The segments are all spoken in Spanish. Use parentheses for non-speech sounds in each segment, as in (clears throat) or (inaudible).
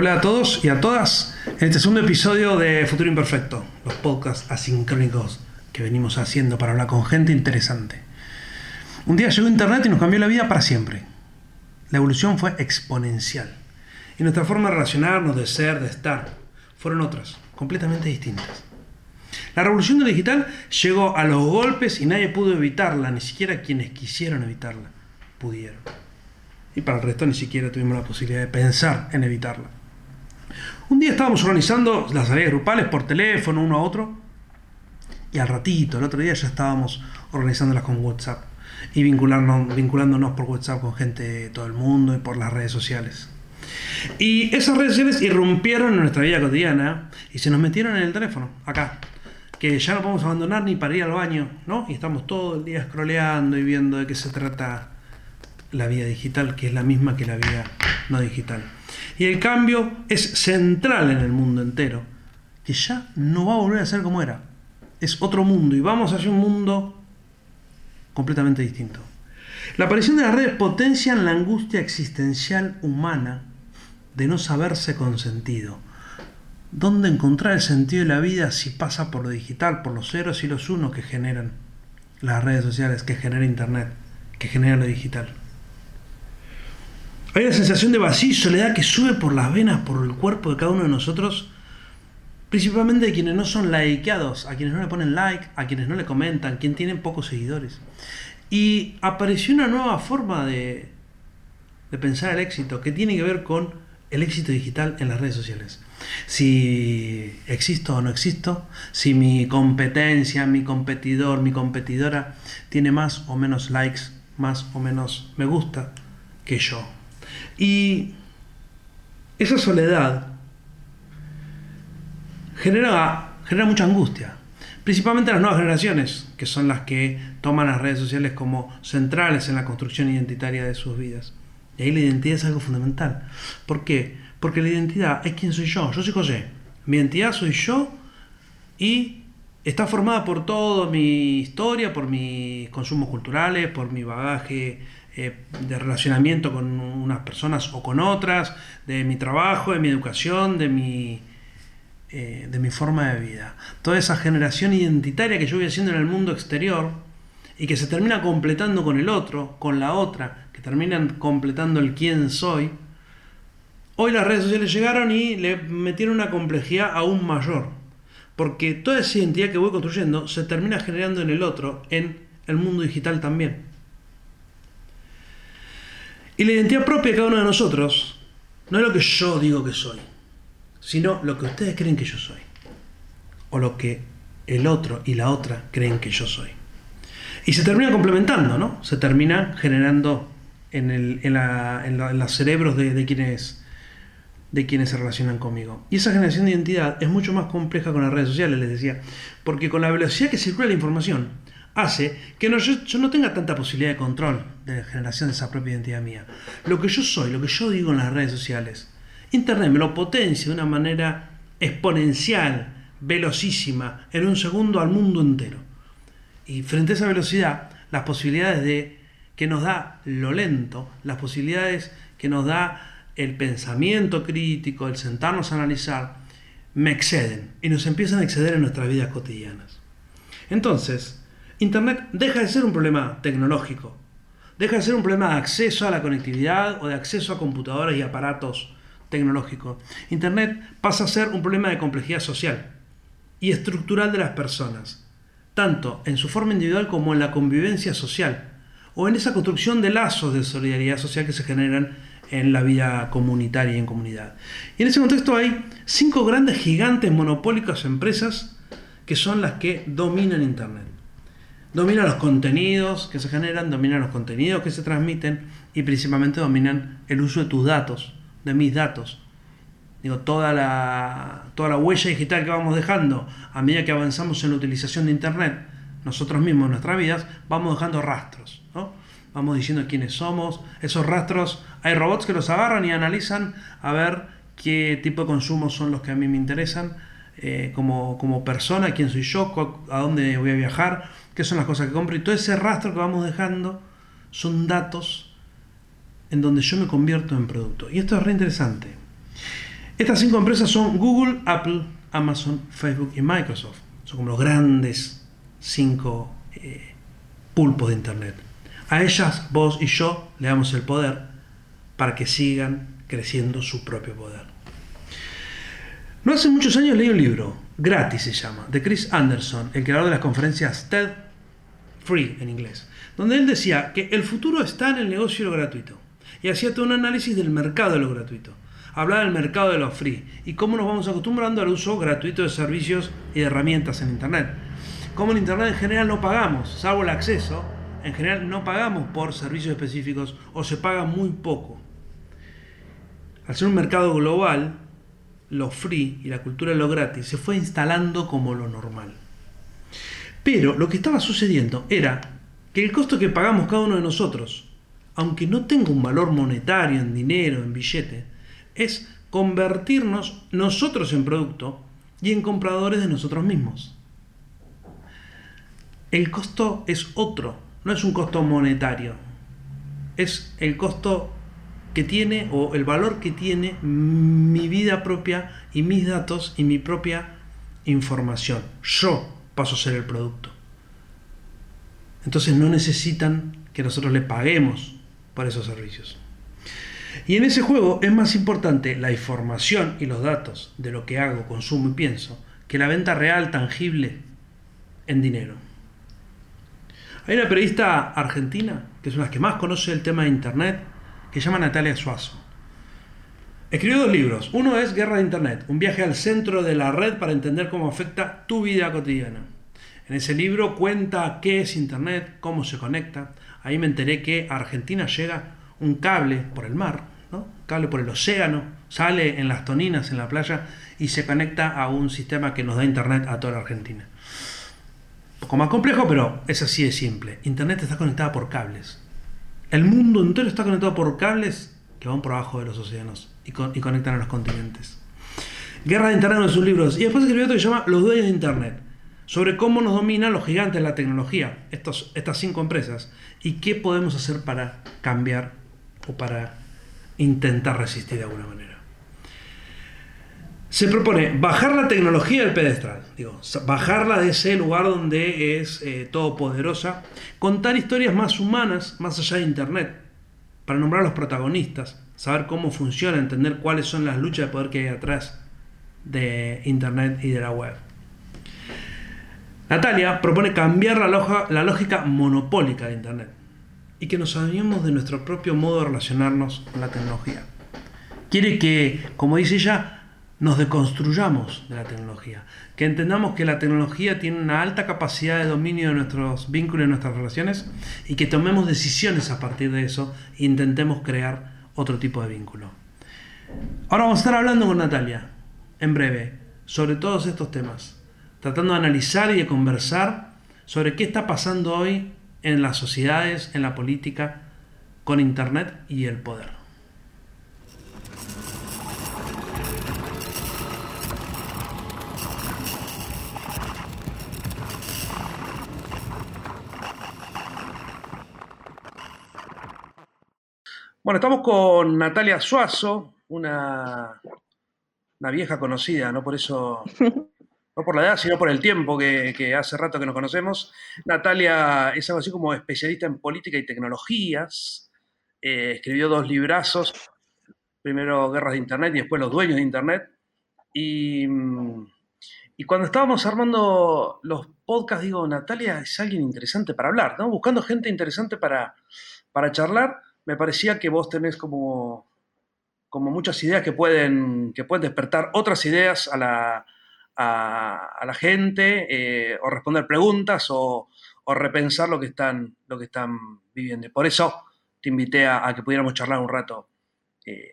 Hola a todos y a todas en este segundo episodio de Futuro Imperfecto, los podcasts asincrónicos que venimos haciendo para hablar con gente interesante. Un día llegó Internet y nos cambió la vida para siempre. La evolución fue exponencial y nuestra forma de relacionarnos, de ser, de estar, fueron otras, completamente distintas. La revolución digital llegó a los golpes y nadie pudo evitarla, ni siquiera quienes quisieron evitarla pudieron. Y para el resto ni siquiera tuvimos la posibilidad de pensar en evitarla. Un día estábamos organizando las salidas grupales por teléfono, uno a otro, y al ratito, el otro día ya estábamos organizándolas con WhatsApp y vincularnos, vinculándonos por WhatsApp con gente de todo el mundo y por las redes sociales. Y esas redes sociales irrumpieron en nuestra vida cotidiana y se nos metieron en el teléfono, acá, que ya no podemos abandonar ni para ir al baño, ¿no? Y estamos todo el día scrolleando y viendo de qué se trata la vida digital, que es la misma que la vida no digital. Y el cambio es central en el mundo entero, que ya no va a volver a ser como era. Es otro mundo y vamos hacia un mundo completamente distinto. La aparición de las redes potencian la angustia existencial humana de no saberse con sentido. ¿Dónde encontrar el sentido de la vida si pasa por lo digital, por los ceros y los unos que generan las redes sociales, que genera Internet, que genera lo digital? Hay una sensación de vacío y soledad que sube por las venas, por el cuerpo de cada uno de nosotros, principalmente de quienes no son likeados, a quienes no le ponen like, a quienes no le comentan, quienes tienen pocos seguidores. Y apareció una nueva forma de, de pensar el éxito que tiene que ver con el éxito digital en las redes sociales. Si existo o no existo, si mi competencia, mi competidor, mi competidora tiene más o menos likes, más o menos me gusta que yo. Y esa soledad genera, genera mucha angustia, principalmente las nuevas generaciones, que son las que toman las redes sociales como centrales en la construcción identitaria de sus vidas. Y ahí la identidad es algo fundamental. ¿Por qué? Porque la identidad es quién soy yo. Yo soy José. Mi identidad soy yo y está formada por toda mi historia, por mis consumos culturales, por mi bagaje eh, de relacionamiento con unas personas o con otras, de mi trabajo, de mi educación, de mi, eh, de mi forma de vida. Toda esa generación identitaria que yo voy haciendo en el mundo exterior y que se termina completando con el otro, con la otra, que terminan completando el quién soy. Hoy las redes sociales llegaron y le metieron una complejidad aún mayor, porque toda esa identidad que voy construyendo se termina generando en el otro, en el mundo digital también. Y la identidad propia de cada uno de nosotros no es lo que yo digo que soy, sino lo que ustedes creen que yo soy. O lo que el otro y la otra creen que yo soy. Y se termina complementando, ¿no? Se termina generando en, el, en, la, en, los cerebros de, de, quienes, de quienes se relacionan conmigo. Y esa generación de identidad es mucho más compleja con las redes sociales, les decía, porque con la velocidad que circula la información, hace que no, yo, no tenga tanta posibilidad de control de la generación de esa propia identidad mía. Lo que yo soy, lo que yo digo en las redes sociales, Internet me lo potencia de una manera exponencial, velocísima, en un segundo al mundo entero. Y frente a esa velocidad, las posibilidades de que nos da lo lento, las posibilidades que nos da el pensamiento crítico, el sentarnos a analizar, me exceden y nos empiezan a exceder en nuestras vidas cotidianas. Entonces, Internet deja de ser un problema tecnológico, deja de ser un problema de acceso a la conectividad o de acceso a computadoras y aparatos tecnológicos. Internet pasa a ser un problema de complejidad social y estructural de las personas, tanto en su forma individual como en la convivencia social o en esa construcción de lazos de solidaridad social que se generan en la vida comunitaria y en comunidad. Y en ese contexto hay cinco grandes gigantes monopólicas empresas que son las que dominan Internet dominan los contenidos que se generan, dominan los contenidos que se transmiten y principalmente dominan el uso de tus datos, de mis datos. Digo, toda la, toda la huella digital que vamos dejando a medida que avanzamos en la utilización de Internet, nosotros mismos en nuestras vidas, vamos dejando rastros. ¿no? Vamos diciendo quiénes somos. Esos rastros, hay robots que los agarran y analizan a ver qué tipo de consumos son los que a mí me interesan eh, como, como persona, quién soy yo, a dónde voy a viajar, qué son las cosas que compro. Y todo ese rastro que vamos dejando son datos en donde yo me convierto en producto. Y esto es re interesante. Estas cinco empresas son Google, Apple, Amazon, Facebook y Microsoft. Son como los grandes cinco eh, pulpos de Internet. A ellas, vos y yo, le damos el poder para que sigan creciendo su propio poder. No hace muchos años leí un libro, gratis se llama, de Chris Anderson, el creador de las conferencias TED Free en inglés, donde él decía que el futuro está en el negocio de lo gratuito. Y hacía todo un análisis del mercado de lo gratuito. Hablaba del mercado de lo free y cómo nos vamos acostumbrando al uso gratuito de servicios y herramientas en Internet. Como en Internet en general no pagamos, salvo el acceso, en general no pagamos por servicios específicos o se paga muy poco. Al ser un mercado global, lo free y la cultura de lo gratis se fue instalando como lo normal. Pero lo que estaba sucediendo era que el costo que pagamos cada uno de nosotros, aunque no tenga un valor monetario en dinero, en billete, es convertirnos nosotros en producto y en compradores de nosotros mismos. El costo es otro, no es un costo monetario, es el costo que tiene o el valor que tiene mi vida propia y mis datos y mi propia información. Yo paso a ser el producto. Entonces no necesitan que nosotros le paguemos por esos servicios. Y en ese juego es más importante la información y los datos de lo que hago, consumo y pienso que la venta real, tangible, en dinero. Hay una periodista argentina, que es una que más conoce el tema de Internet, que se llama Natalia Suazo. Escribió dos libros. Uno es Guerra de Internet, un viaje al centro de la red para entender cómo afecta tu vida cotidiana. En ese libro cuenta qué es Internet, cómo se conecta. Ahí me enteré que a Argentina llega un cable por el mar, ¿no? un cable por el océano, sale en las toninas en la playa y se conecta a un sistema que nos da internet a toda la Argentina. Un poco más complejo, pero es así de simple. Internet está conectada por cables. El mundo entero está conectado por cables que van por abajo de los océanos y, conectan a los continentes. Guerra de Internet en sus libros. Y después escribió otro que se llama Los dueños de Internet sobre cómo nos dominan los gigantes de la tecnología, estos, estas cinco empresas, y qué podemos hacer para cambiar o para intentar resistir de alguna manera. Se propone bajar la tecnología del pedestal, digo, bajarla de ese lugar donde es eh, todopoderosa, contar historias más humanas, más allá de Internet, para nombrar a los protagonistas, saber cómo funciona, entender cuáles son las luchas de poder que hay atrás de Internet y de la web. Natalia propone cambiar la, la lógica monopólica de Internet y que nos salgamos de nuestro propio modo de relacionarnos con la tecnología. Quiere que, como dice ella, nos deconstruyamos de la tecnología, que entendamos que la tecnología tiene una alta capacidad de dominio de nuestros vínculos y nuestras relaciones y que tomemos decisiones a partir de eso e intentemos crear otro tipo de vínculo. Ahora vamos a estar hablando con Natalia, en breve, sobre todos estos temas, tratando de analizar y de conversar sobre qué está pasando hoy en las sociedades, en la política, con Internet y el poder. Bueno, estamos con Natalia Suazo, una, una vieja conocida, no por eso (laughs) no por la edad, sino por el tiempo que, hace rato que nos conocemos. Natalia es algo así como especialista en política y tecnologías. Eh, escribió dos librazos, primero Guerras de Internet y después Los Dueños de Internet. Y, cuando estábamos armando los podcasts, digo, Natalia es alguien interesante para hablar, ¿no? Buscando gente interesante para, para charlar, me parecía que vos tenés como, como muchas ideas que pueden, que pueden despertar otras ideas a la, a, la gente eh, o responder preguntas o, repensar lo que están, lo que están viviendo. por eso te invité a, que pudiéramos charlar un rato, eh,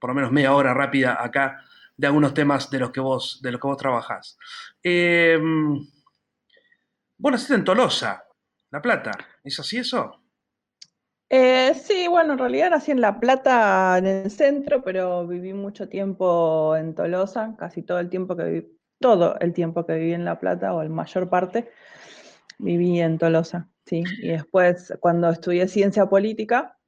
por lo menos media hora rápida acá, de algunos temas de los que vos, de los que vos trabajás. Eh, vos naciste en Tolosa, La Plata, ¿es así eso? Eh, sí, bueno, en realidad nací en La Plata, en el centro, pero viví mucho tiempo en Tolosa, casi todo el tiempo que viví, todo el tiempo que viví en La Plata, o el mayor parte, viví en Tolosa, sí. Y después, cuando estudié ciencia política,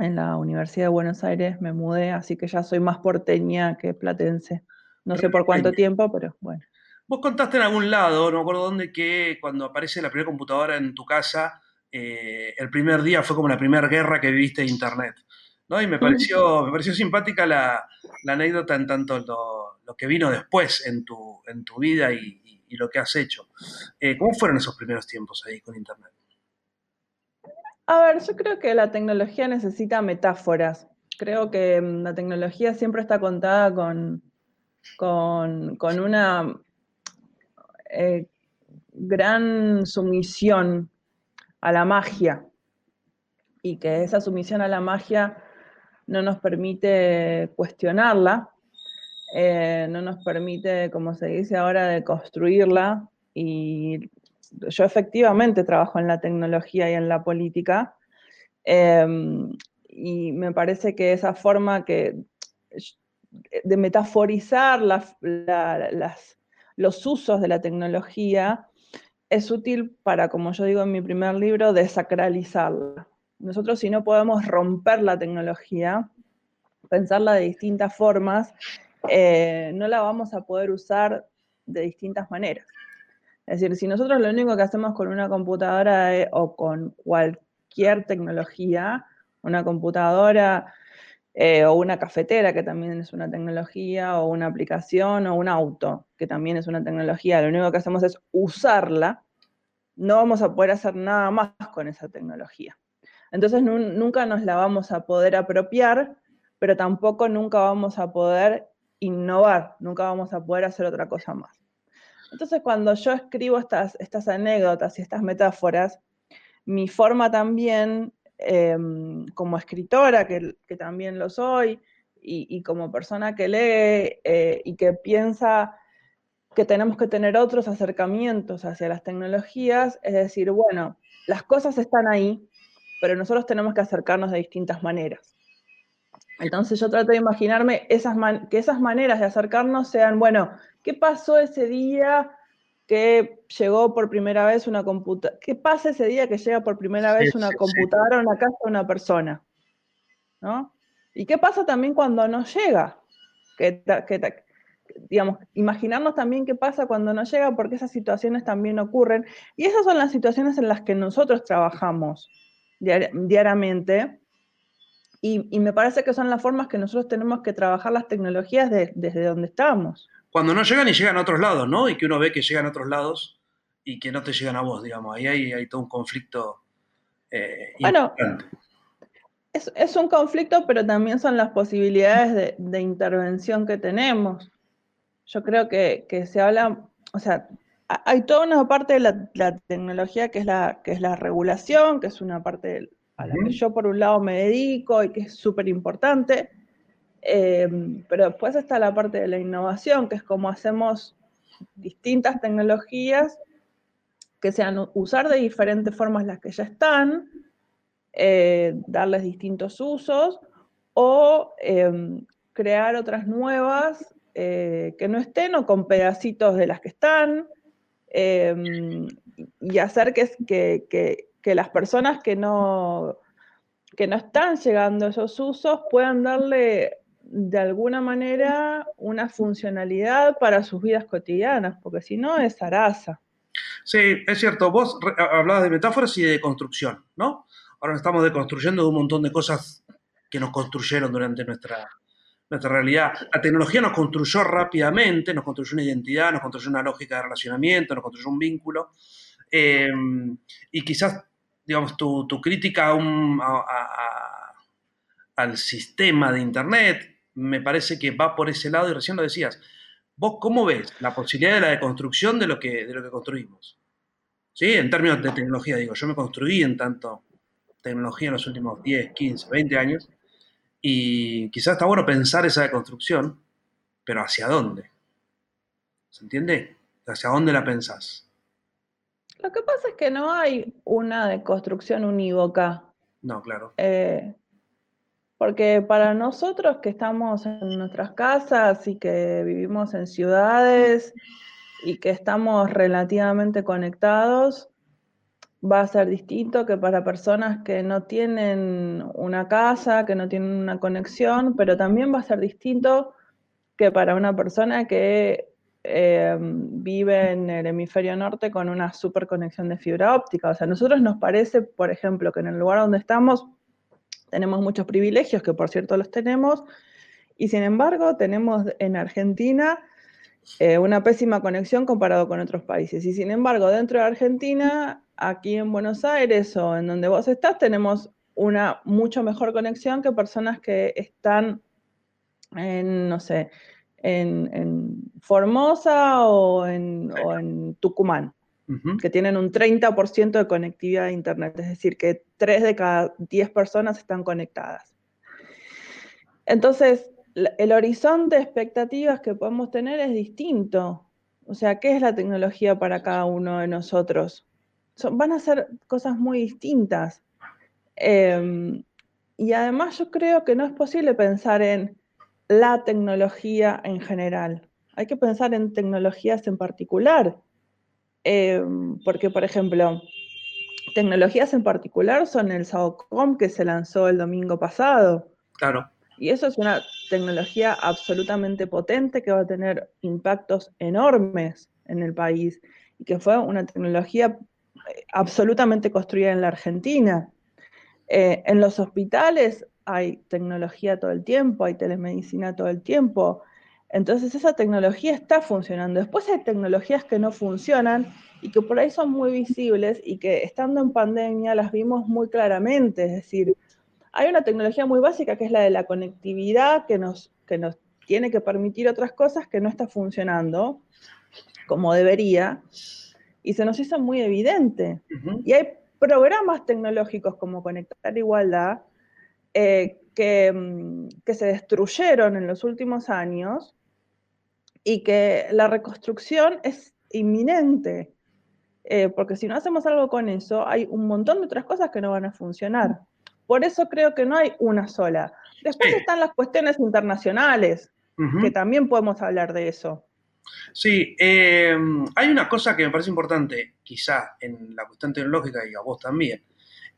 en la Universidad de Buenos Aires, me mudé, así que ya soy más porteña que platense. No sé por cuánto tiempo, pero bueno. Vos contaste en algún lado, no me acuerdo dónde, que cuando aparece la primera computadora en tu casa, eh, el primer día fue como la primera guerra que viviste de Internet. ¿no? Y me pareció, me pareció simpática la, anécdota en tanto lo, que vino después en tu, en tu vida y, lo que has hecho. Eh, ¿Cómo fueron esos primeros tiempos ahí con Internet? A ver, yo creo que la tecnología necesita metáforas. Creo que mm, la tecnología siempre está contada con, con, una eh, gran sumisión a la magia y que esa sumisión a la magia no nos permite cuestionarla, eh, no nos permite, como se dice ahora, de construirla. Y yo efectivamente trabajo en la tecnología y en la política. Em, y me parece que esa forma que, de metaforizar los usos de la tecnología es útil para, como yo digo en mi primer libro, desacralizarla. Nosotros si no podemos romper la tecnología, pensarla de distintas formas, eh, no la vamos a poder usar de distintas maneras. Es decir, si nosotros lo único que hacemos con una computadora o con cualquier tecnología, una computadora eh, o una cafetera, que también es una tecnología, o una aplicación, o un auto, que también es una tecnología, lo único que hacemos es usarla, no vamos a poder hacer nada más con esa tecnología. Entonces nunca nos la vamos a poder apropiar, pero tampoco nunca vamos a poder innovar, nunca vamos a poder hacer otra cosa más. Entonces cuando yo escribo estas, estas anécdotas y estas metáforas, mi forma también, em, como escritora, que, también lo soy, y, como persona que lee eh, y que piensa que tenemos que tener otros acercamientos hacia las tecnologías, es decir, bueno, las cosas están ahí, pero nosotros tenemos que acercarnos de distintas maneras. Entonces yo trato de imaginarme esas que esas maneras de acercarnos sean, bueno, ¿qué pasó ese día que llegó por primera vez una computadora? ¿Qué pasa ese día que llega por primera vez una computadora a una casa de una persona? ¿No? ¿Y qué pasa también cuando no llega? Que, digamos, imaginarnos también qué pasa cuando no llega, porque esas situaciones también ocurren. Y esas son las situaciones en las que nosotros trabajamos diariamente. Y, me parece que son las formas que nosotros tenemos que trabajar las tecnologías desde donde estamos. Cuando no llegan y llegan a otros lados, ¿no? Y que uno ve que llegan a otros lados y que no te llegan a vos, digamos. Ahí hay, hay todo un conflicto. Eh, bueno, es, es, un conflicto, pero también son las posibilidades de, de intervención que tenemos. Yo creo que, que, se habla, o sea, hay toda una parte de la, tecnología que es la, que es la regulación, que es una parte a la que yo por un lado me dedico y que es súper importante, em, pero después está la parte de la innovación, que es cómo hacemos distintas tecnologías que sean usar de diferentes formas las que ya están, eh, darles distintos usos o em, crear otras nuevas eh, que no estén o con pedacitos de las que están. Em, y hacer que, que, las personas que no, que no están llegando a esos usos puedan darle de alguna manera una funcionalidad para sus vidas cotidianas, porque si no es araza. Sí, es cierto, vos hablabas de metáforas y de construcción, ¿no? Ahora estamos deconstruyendo de un montón de cosas que nos construyeron durante nuestra, nuestra realidad. La tecnología nos construyó rápidamente, nos construyó una identidad, nos construyó una lógica de relacionamiento, nos construyó un vínculo. Eh, y quizás, digamos, tu, crítica al sistema de Internet me parece que va por ese lado y recién lo decías. ¿Vos cómo ves la posibilidad de la deconstrucción de lo que, de lo que construimos? ¿Sí? En términos de tecnología, digo, yo me construí en tanto tecnología en los últimos 10, 15, 20 años y quizás está bueno pensar esa deconstrucción, pero ¿hacia dónde? ¿Se entiende? ¿Hacia dónde la pensás? Lo que pasa es que no hay una deconstrucción unívoca. No, claro. Eh, porque para nosotros que estamos en nuestras casas y que vivimos en ciudades y que estamos relativamente conectados, va a ser distinto que para personas que no tienen una casa, que no tienen una conexión, pero también va a ser distinto que para una persona que eh, vive en el hemisferio norte con una super conexión de fibra óptica. O sea, a nosotros nos parece, por ejemplo, que en el lugar donde estamos tenemos muchos privilegios, que por cierto los tenemos, y sin embargo tenemos en Argentina eh, una pésima conexión comparado con otros países. Y sin embargo, dentro de Argentina, aquí en Buenos Aires o en donde vos estás, tenemos una mucho mejor conexión que personas que están en, no sé, en, Formosa o en, Tucumán, que tienen un 30% de conectividad a Internet, es decir, que 3 de cada 10 personas están conectadas. Entonces, el horizonte de expectativas que podemos tener es distinto. O sea, ¿qué es la tecnología para cada uno de nosotros? van a ser cosas muy distintas. Em, y además yo creo que no es posible pensar en la tecnología en general. Hay que pensar en tecnologías en particular. Em, porque, por ejemplo, tecnologías en particular son el SAOCOM que se lanzó el domingo pasado. Claro. Y eso es una tecnología absolutamente potente que va a tener impactos enormes en el país y que fue una tecnología eh, absolutamente construida en la Argentina. Eh, en los hospitales hay tecnología todo el tiempo, hay telemedicina todo el tiempo. Entonces esa tecnología está funcionando. Después hay tecnologías que no funcionan y que por ahí son muy visibles y que estando en pandemia las vimos muy claramente. Es decir, hay una tecnología muy básica que es la de la conectividad que nos, que nos tiene que permitir otras cosas que no está funcionando como debería y se nos hizo muy evidente. Y hay programas tecnológicos como Conectar Igualdad eh, que, mm, que se destruyeron en los últimos años y que la reconstrucción es inminente. Eh, porque si no hacemos algo con eso, hay un montón de otras cosas que no van a funcionar. Por eso creo que no hay una sola. Después están las cuestiones internacionales, que también podemos hablar de eso. Sí, eh, hay una cosa que me parece importante, quizá en la cuestión tecnológica y a vos también,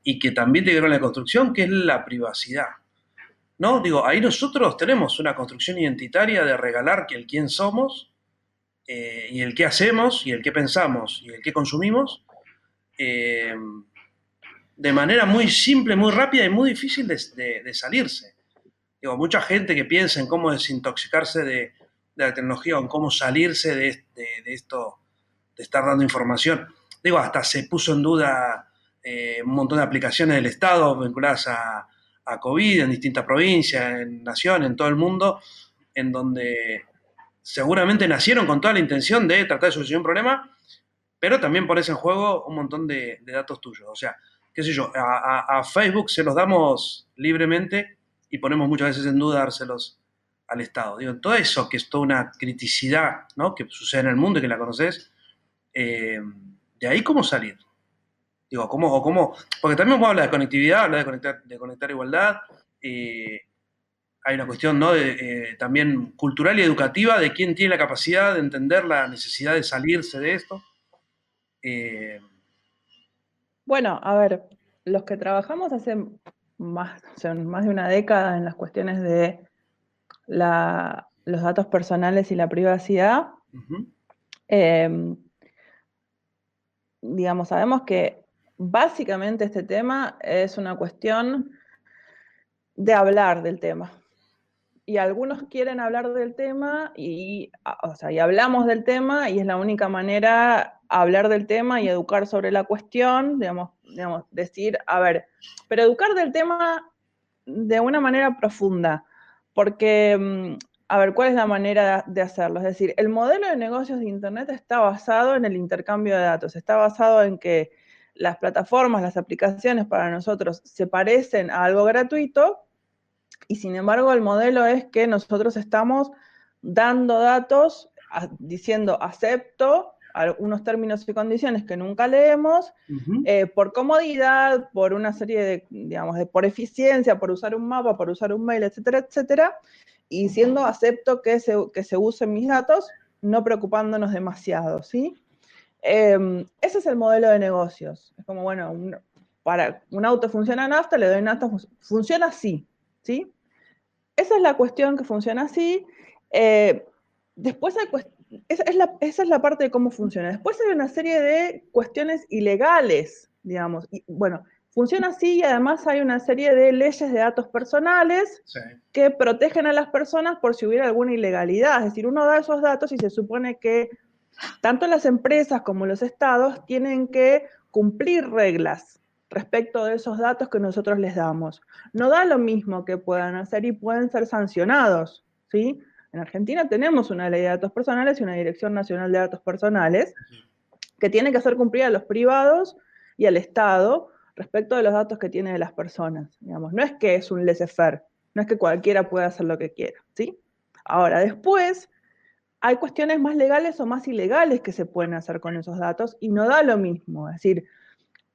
y que también tiene que ver con la construcción, que es la privacidad. ¿No? Digo, ahí nosotros tenemos una construcción identitaria de regalar que el quién somos, eh, y el qué hacemos, y el qué pensamos, y el qué consumimos. Eh, de manera muy simple, muy rápida y muy difícil de, salirse. Digo, mucha gente que piensa en cómo desintoxicarse de, la tecnología o en cómo salirse de, esto, de estar dando información. Digo, hasta se puso en duda eh, un montón de aplicaciones del Estado vinculadas a, a COVID en distintas provincias, en naciones, en todo el mundo, en donde seguramente nacieron con toda la intención de tratar de solucionar un problema, pero también pones en juego un montón de, de datos tuyos. O sea, qué sé yo, a, Facebook se los damos libremente y ponemos muchas veces en duda dárselos al Estado. Digo, todo eso que es toda una criticidad ¿no? que sucede en el mundo y que la conoces, eh, de ahí cómo salir. Digo, ¿cómo, o cómo, porque también vamos a hablar de conectividad, hablar de conectar, de conectar igualdad. Eh, hay una cuestión ¿no? de, eh, también cultural y educativa de quién tiene la capacidad de entender la necesidad de salirse de esto. Bueno, a ver, los que trabajamos hace más, más de una década en las cuestiones de los datos personales y la privacidad, em, digamos, sabemos que básicamente este tema es una cuestión de hablar del tema. Y algunos quieren hablar del tema y, o sea, y hablamos del tema y es la única manera hablar del tema y educar sobre la cuestión, digamos, digamos, decir, a ver, pero educar del tema de una manera profunda, porque, mm, a ver, ¿cuál es la manera de hacerlo? Es decir, el modelo de negocios de Internet está basado en el intercambio de datos, está basado en que las plataformas, las aplicaciones para nosotros se parecen a algo gratuito y sin embargo el modelo es que nosotros estamos dando datos diciendo acepto unos términos y condiciones que nunca leemos, eh, por comodidad, por una serie de, digamos, de, por eficiencia, por usar un mapa, por usar un mail, etcétera, etcétera, y siendo acepto que se, que se usen mis datos, no preocupándonos demasiado, ¿sí? Em, ese es el modelo de negocios. Es como, bueno, para un auto funciona nafta, le doy nafta, funciona así, ¿sí? Esa es la cuestión que funciona así. Eh, después hay esa es, la, esa es la parte de cómo funciona. Después hay una serie de cuestiones ilegales, digamos. Y, bueno, funciona así y además hay una serie de leyes de datos personales que protegen a las personas por si hubiera alguna ilegalidad. Es decir, uno da esos datos y se supone que tanto las empresas como los estados tienen que cumplir reglas respecto de esos datos que nosotros les damos. No da lo mismo que puedan hacer y pueden ser sancionados, ¿sí? En Argentina tenemos una ley de datos personales y una Dirección Nacional de Datos Personales que tiene que hacer cumplir a los privados y al Estado respecto de los datos que tiene de las personas. Digamos. No es que es un laissez-faire, no es que cualquiera pueda hacer lo que quiera. ¿sí? Ahora, después hay cuestiones más legales o más ilegales que se pueden hacer con esos datos y no da lo mismo. Es decir,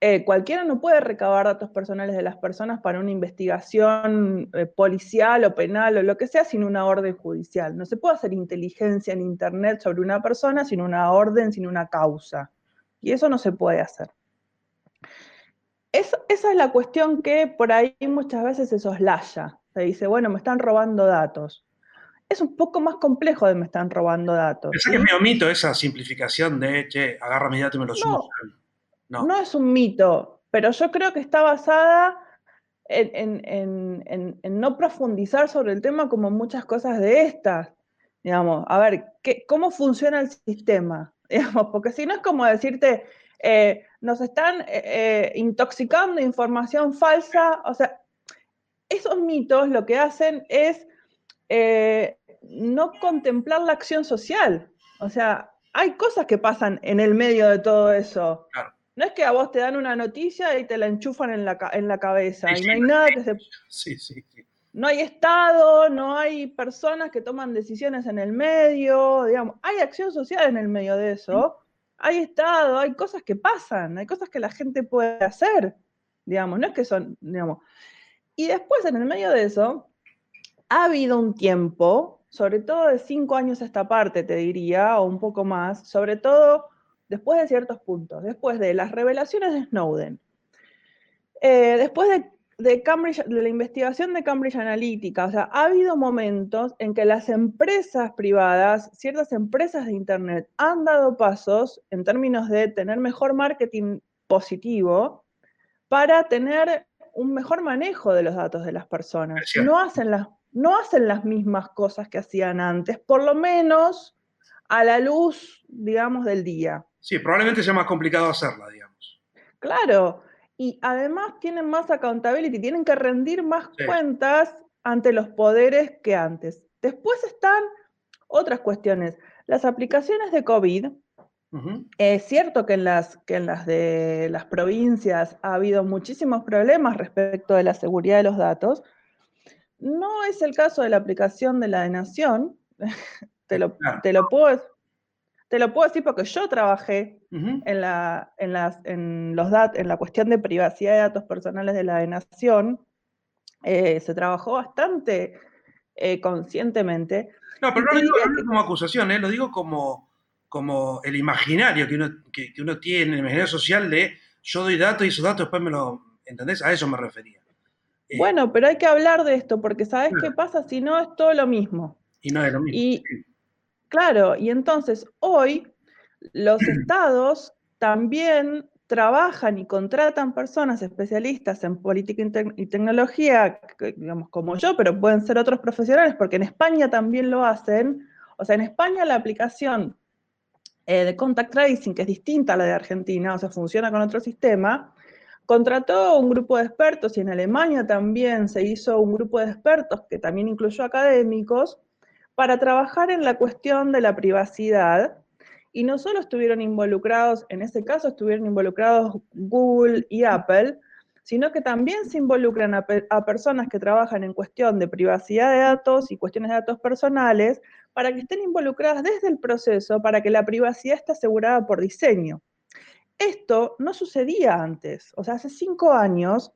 eh, cualquiera no puede recabar datos personales de las personas para una investigación eh, policial o penal o lo que sea sin una orden judicial. No se puede hacer inteligencia en Internet sobre una persona sin una orden, sin una causa. Y eso no se puede hacer. esa es la cuestión que por ahí muchas veces se soslaya. Se dice, bueno, me están robando datos. Es un poco más complejo de me están robando datos. Pensé que me omito esa simplificación de, che, agarra mi dato y me lo subo. No. es un mito, pero yo creo que está basada en, no profundizar sobre el tema como muchas cosas de estas. Digamos, a ver, ¿qué, ¿cómo funciona el sistema? (laughs) Digamos, porque si no es como decirte, eh, nos están eh, eh, intoxicando información falsa, o sea, esos mitos lo que hacen es no contemplar la acción social. O sea, hay cosas que pasan en el medio de todo eso. Claro. No es que a vos te dan una noticia y te la enchufan en la, en la cabeza y no hay nada que se... Sí, sí, No hay Estado, no hay personas que toman decisiones en el medio, digamos, hay acción social en el medio de eso, hay Estado, hay cosas que pasan, hay cosas que la gente puede hacer, digamos, no es que son, digamos. Y después en el medio de eso, ha habido un tiempo, sobre todo de cinco años a esta parte, te diría, o un poco más, sobre todo después de ciertos puntos, después de las revelaciones de Snowden, eh, después de, Cambridge, de la investigación de Cambridge Analytica, o sea, ha habido momentos en que las empresas privadas, ciertas empresas de Internet, han dado pasos en términos de tener mejor marketing positivo para tener un mejor manejo de los datos de las personas. No hacen las, no hacen las mismas cosas que hacían antes, por lo menos a la luz, digamos, del día. Sí, probablemente sea más complicado hacerla, digamos. Claro, y además tienen más accountability, tienen que rendir más cuentas ante los poderes que antes. Después están otras cuestiones. Las aplicaciones de COVID, es cierto que en, las, que en las de las provincias ha habido muchísimos problemas respecto de la seguridad de los datos. No es el caso de la aplicación de la de Nación. (laughs) te, lo, te lo puedo te lo puedo decir porque yo trabajé en, la, en, las, en, los dat en la cuestión de privacidad de datos personales de la de Nación. Eh, se trabajó bastante eh, conscientemente. No, pero no lo digo, como acusación, eh, lo digo como, como el imaginario que uno, que, uno tiene, el imaginario social de yo doy datos y esos datos después me lo... ¿Entendés? A eso me refería. Bueno, pero hay que hablar de esto porque ¿sabes qué pasa? Si no, es todo lo mismo. Y no es lo mismo. Claro, y entonces hoy los (clears throat) estados también trabajan y contratan personas especialistas en política y tecnología, digamos como yo, pero pueden ser otros profesionales, porque en España también lo hacen. O sea, en España la aplicación eh, de contact tracing, que es distinta a la de Argentina, o sea, funciona con otro sistema, contrató un grupo de expertos y en Alemania también se hizo un grupo de expertos que también incluyó académicos para trabajar en la cuestión de la privacidad. Y no solo estuvieron involucrados, en ese caso estuvieron involucrados Google y Apple, sino que también se involucran a, personas que trabajan en cuestión de privacidad de datos y cuestiones de datos personales para que estén involucradas desde el proceso, para que la privacidad esté asegurada por diseño. Esto no sucedía antes, o sea, hace cinco años,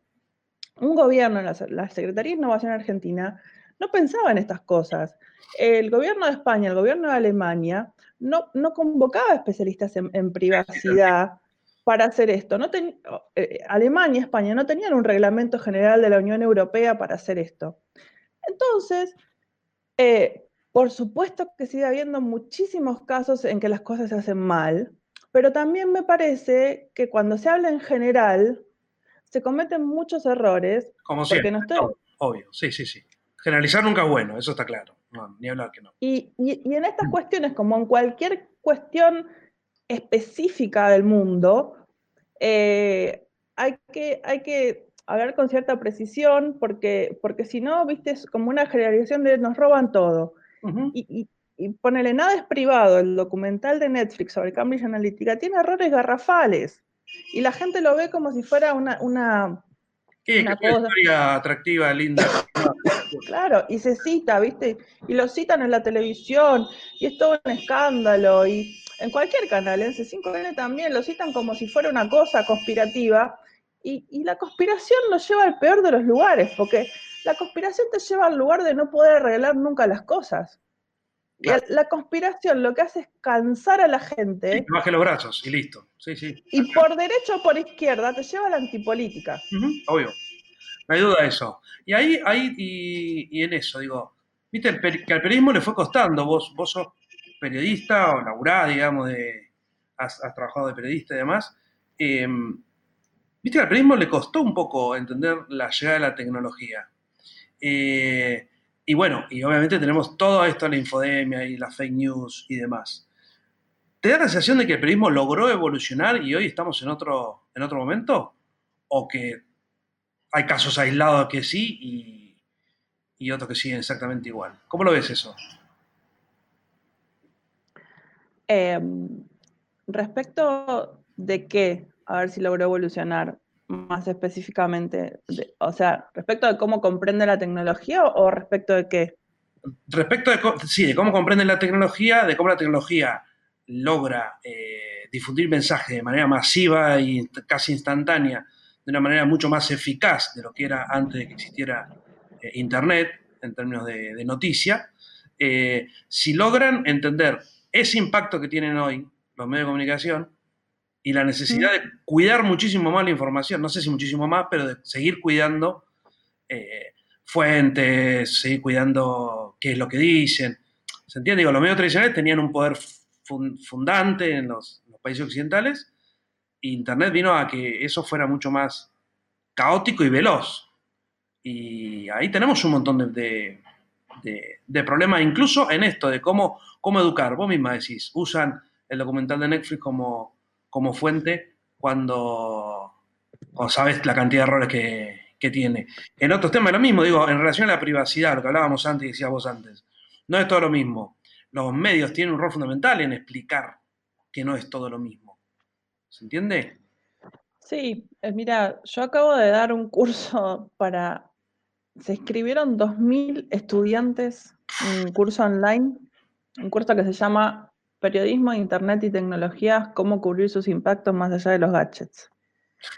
un gobierno, la, Secretaría de Innovación Argentina, no pensaba en estas cosas. El gobierno de España, el gobierno de Alemania, no, convocaba especialistas en, privacidad para hacer esto. Eh, Alemania y España no tenían un reglamento general de la Unión Europea para hacer esto. Entonces, eh, por supuesto que sigue habiendo muchísimos casos en que las cosas se hacen mal, pero también me parece que cuando se habla en general, se cometen muchos errores. Como siempre, obvio, sí, sí, sí. Generalizar nunca es bueno, eso está claro. No, ni hablar que no. Y, en estas cuestiones, como en cualquier cuestión específica del mundo, eh, hay, que, hay que hablar con cierta precisión, porque, porque si no, viste, es como una generalización de nos roban todo. y, y, ponele, nada es privado, el documental de Netflix sobre Cambridge Analytica tiene errores garrafales. Y la gente lo ve como si fuera una, una, ¿Qué, una historia atractiva, linda. (coughs) claro, y se cita, ¿viste? Y lo citan en la televisión, y es todo un escándalo, y en cualquier canal, en C5N también, lo citan como si fuera una cosa conspirativa, y, y la conspiración nos lleva al peor de los lugares, porque la conspiración te lleva al lugar de no poder arreglar nunca las cosas. La, conspiración lo que hace es cansar a la gente. Sí, baje los brazos y listo. Sí, sí. Y por derecha o por izquierda te lleva a la antipolítica. obvio. No hay duda de eso. Y ahí, ahí y, en eso, digo, viste que al periodismo le fue costando. Vos, vos sos periodista o laburá, digamos, de, has, trabajado de periodista y demás. Em, viste que al periodismo le costó un poco entender la llegada de la tecnología. Eh, y bueno, y obviamente tenemos todo esto, la infodemia y la fake news y demás. ¿Te da la sensación de que el periodismo logró evolucionar y hoy estamos en otro, en otro momento? ¿O que hay casos aislados que sí y, y otros que siguen exactamente igual? ¿Cómo lo ves eso? Em, respecto de qué, a ver si logró evolucionar más específicamente? o sea, respecto de cómo comprende la tecnología o, respecto de qué? Respecto de, sí, de cómo comprende la tecnología, de cómo la tecnología logra eh, difundir mensajes de manera masiva y casi instantánea, de una manera mucho más eficaz de lo que era antes de que existiera eh, Internet en términos de, noticia, eh, si logran entender ese impacto que tienen hoy los medios de comunicación, y la necesidad de cuidar muchísimo más la información, no sé si muchísimo más, pero de seguir cuidando eh, fuentes, seguir cuidando qué es lo que dicen. ¿Se entiende? Digo, los medios tradicionales tenían un poder fundante en los, países occidentales e Internet vino a que eso fuera mucho más caótico y veloz. Y ahí tenemos un montón de, de, problemas, incluso en esto de cómo, cómo educar. Vos misma decís, usan el documental de Netflix como como fuente cuando, sabes la cantidad de errores que, tiene. En otros temas lo mismo, digo, en relación a la privacidad, lo que hablábamos antes y decías vos antes, no es todo lo mismo. Los medios tienen un rol fundamental en explicar que no es todo lo mismo. ¿Se entiende? Sí, eh, mira, yo acabo de dar un curso para... Se inscribieron 2.000 estudiantes un curso online, un curso que se llama Periodismo, Internet y tecnologías, cómo cubrir sus impactos más allá de los gadgets.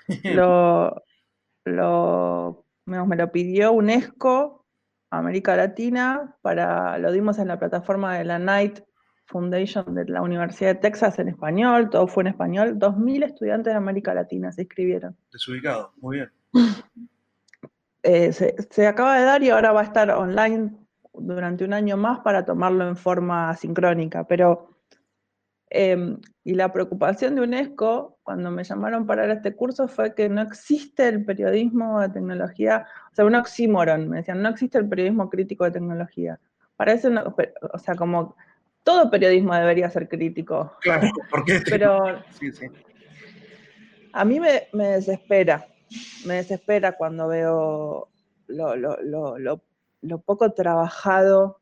(laughs) lo, me lo pidió UNESCO, América Latina, para, lo dimos en la plataforma de la Knight Foundation de la Universidad de Texas en español, todo fue en español. 2.000 estudiantes de América Latina se inscribieron. Desubicado, muy bien. (laughs) Eh, se, se, acaba de dar y ahora va a estar online durante un año más para tomarlo en forma sincrónica, pero Em, y la preocupación de UNESCO, cuando me llamaron para este curso, fue que no existe el periodismo de tecnología, o sea, un oxímoron, me decían, no existe el periodismo crítico de tecnología. Parece, o sea, como todo periodismo debería ser crítico. Claro, porque (laughs) Pero a mí me, desespera, me desespera cuando veo lo, lo poco trabajado,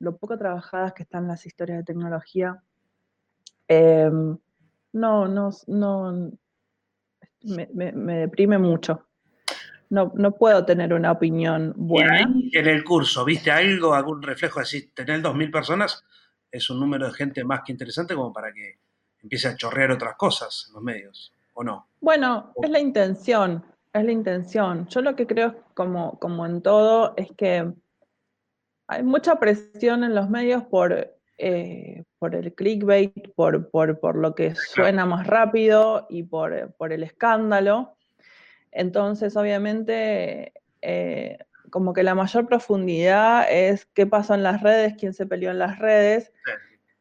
lo poco trabajadas que están las historias de tecnología Em, no, no, no, me, deprime mucho. No, no, puedo tener una opinión buena. en el curso, ¿viste algo, algún reflejo? Así, tener 2.000 personas es un número de gente más que interesante como para que empiece a chorrear otras cosas en los medios, ¿o no? Bueno, es la intención, es la intención. Yo lo que creo, como, como en todo, es que hay mucha presión en los medios por eh, por el clickbait, por, por, lo que suena más rápido y por, el escándalo. Entonces, obviamente, eh, como que la mayor profundidad es qué pasó en las redes, quién se peleó en las redes.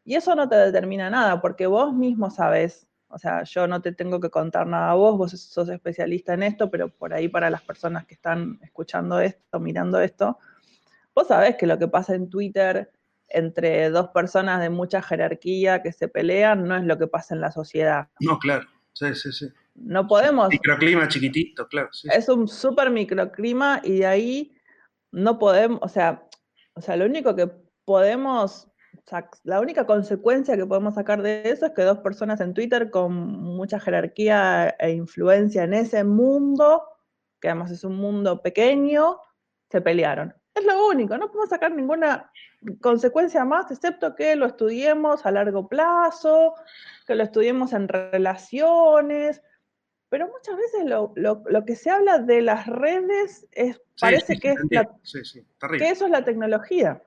Y eso no te determina nada, porque vos mismo sabes o sea, yo no te tengo que contar nada a vos, vos sos especialista en esto, pero por ahí para las personas que están escuchando esto, mirando esto, vos sabés que lo que pasa en Twitter entre dos personas de mucha jerarquía que se pelean no es lo que pasa en la sociedad. No, claro, sí, sí, sí. No podemos... Microclima chiquitito, claro. Es un súper microclima y de ahí no podemos, o sea, o sea, lo único que podemos la única consecuencia que podemos sacar de eso es que dos personas en Twitter con mucha jerarquía e influencia en ese mundo, que además es un mundo pequeño, se pelearon. Es lo único, no podemos sacar ninguna consecuencia más, excepto que lo estudiemos a largo plazo, que lo estudiemos en relaciones, pero muchas veces lo, que se habla de las redes es, parece que, es que eso es la tecnología.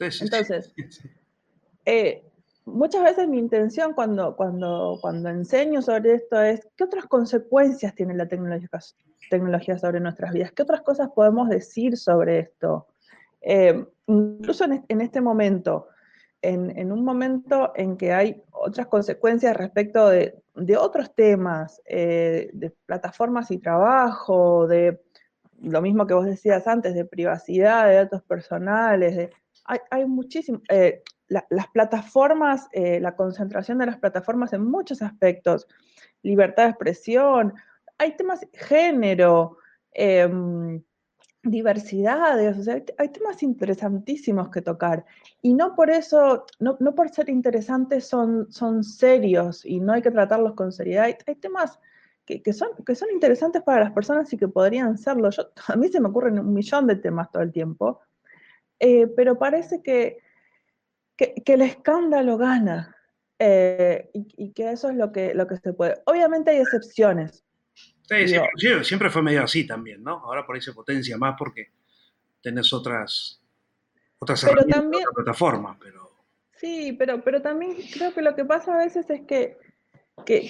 Entonces, (laughs) eh, muchas veces mi intención cuando, cuando, cuando enseño sobre esto es, ¿qué otras consecuencias tiene la tecnología, tecnología sobre nuestras vidas? ¿Qué otras cosas podemos decir sobre esto? Eh, incluso en, este momento, en, un momento en que hay otras consecuencias respecto de, otros temas, eh, de plataformas y trabajo, de lo mismo que vos decías antes, de privacidad, de datos personales, de hay, muchísimo. Eh, las plataformas, la concentración de las plataformas en muchos aspectos, libertad de expresión, hay temas género, em, diversidades, o sea, hay, temas interesantísimos que tocar. Y no por eso, no, por ser interesantes son, son serios y no hay que tratarlos con seriedad. Hay, temas que, son, que son interesantes para las personas y que podrían serlo. Yo, (laughs) a mí se me ocurren un millón de temas todo el tiempo eh, pero parece que, que, el escándalo gana eh, y, que eso es lo que, lo que se puede. Obviamente hay excepciones. Sí, siempre fue medio así también, ¿no? Ahora por ahí se potencia más porque tenés otras, otras herramientas, también, plataformas, pero... Sí, pero, pero también creo que lo que pasa a veces es que, que,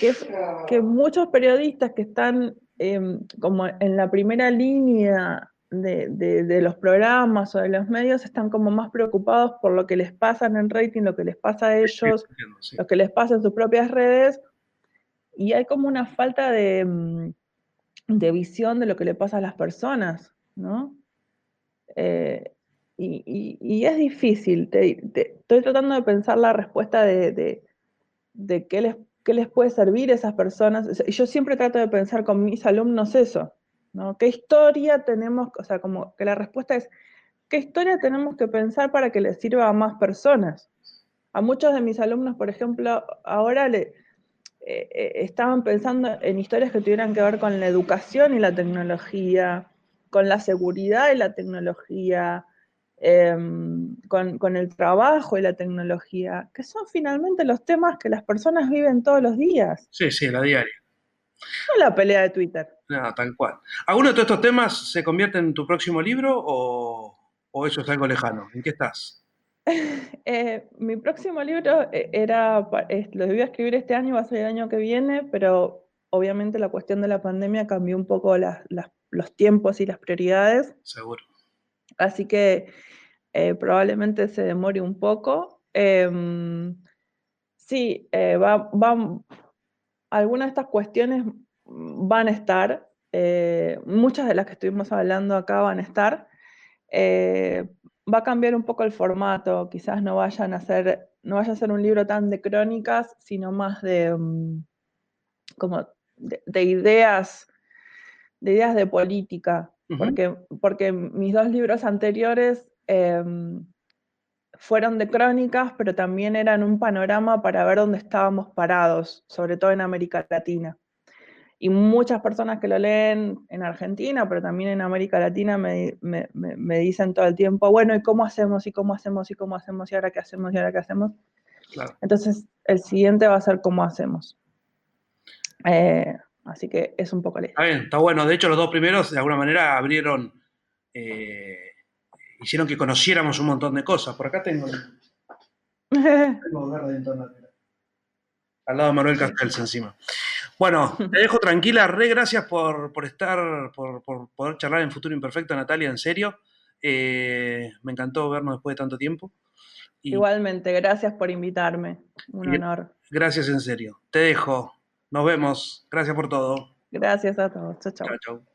que, muchos periodistas que están em, como en la primera línea de, los programas o de los medios están como más preocupados por lo que les pasa en rating, lo que les pasa a ellos, lo que les pasa en sus propias redes, y hay como una falta de, mm, visión de lo que le pasa a las personas, ¿no? Eh, y, es difícil, estoy tratando de pensar la respuesta de, qué, les, qué les puede servir a esas personas. Yo siempre trato de pensar con mis alumnos eso, ¿Qué historia tenemos, o sea, como que la respuesta es, ¿qué historia tenemos que pensar para que le sirva a más personas? A muchos de mis alumnos, por ejemplo, ahora le, eh, eh, estaban pensando en historias que tuvieran que ver con la educación y la tecnología, con la seguridad y la tecnología, em, con, con, el trabajo y la tecnología, que son finalmente los temas que las personas viven todos los días. Sí, sí, la diaria. No la pelea de Twitter. No, tal cual. ¿Alguno de todos estos temas se convierte en tu próximo libro o, eso es algo lejano? ¿En qué estás? (laughs) Eh, mi próximo libro eh, era, lo debía escribir este año, va a ser el año que viene, pero obviamente la cuestión de la pandemia cambió un poco los tiempos y las prioridades. Seguro. Así que eh, probablemente se demore un poco. Em, sí, va, va, algunas de estas cuestiones van a estar, muchas de las que estuvimos hablando acá van a estar. Va a cambiar un poco el formato, quizás no vayan a ser, no vaya a ser un libro tan de crónicas, sino más de mm, como de, ideas, de ideas de política, porque, porque mis dos libros anteriores em, fueron de crónicas, pero también eran un panorama para ver dónde estábamos parados, sobre todo en América Latina. Y muchas personas que lo leen en Argentina, pero también en América Latina, me, dicen todo el tiempo, bueno, ¿y cómo hacemos? ¿Y cómo hacemos? ¿Y cómo hacemos? ¿Y ahora qué hacemos? ¿Y ahora qué hacemos? Entonces, el siguiente va a ser cómo hacemos. Eh, así que es un poco Está bien, está bueno. De hecho, los dos primeros, de alguna manera, abrieron... Eh, hicieron que conociéramos un montón de cosas. Por acá tengo (laughs) Al lado de Manuel Castells encima. Bueno, te dejo tranquila, re gracias por, estar, por, poder charlar en Futuro Imperfecto, Natalia, en serio. Eh, me encantó vernos después de tanto tiempo. Igualmente, gracias por invitarme. Un honor. Gracias en serio. Te dejo. Nos vemos. Gracias por todo. Gracias a todos. Chao, chao. Chao, chao.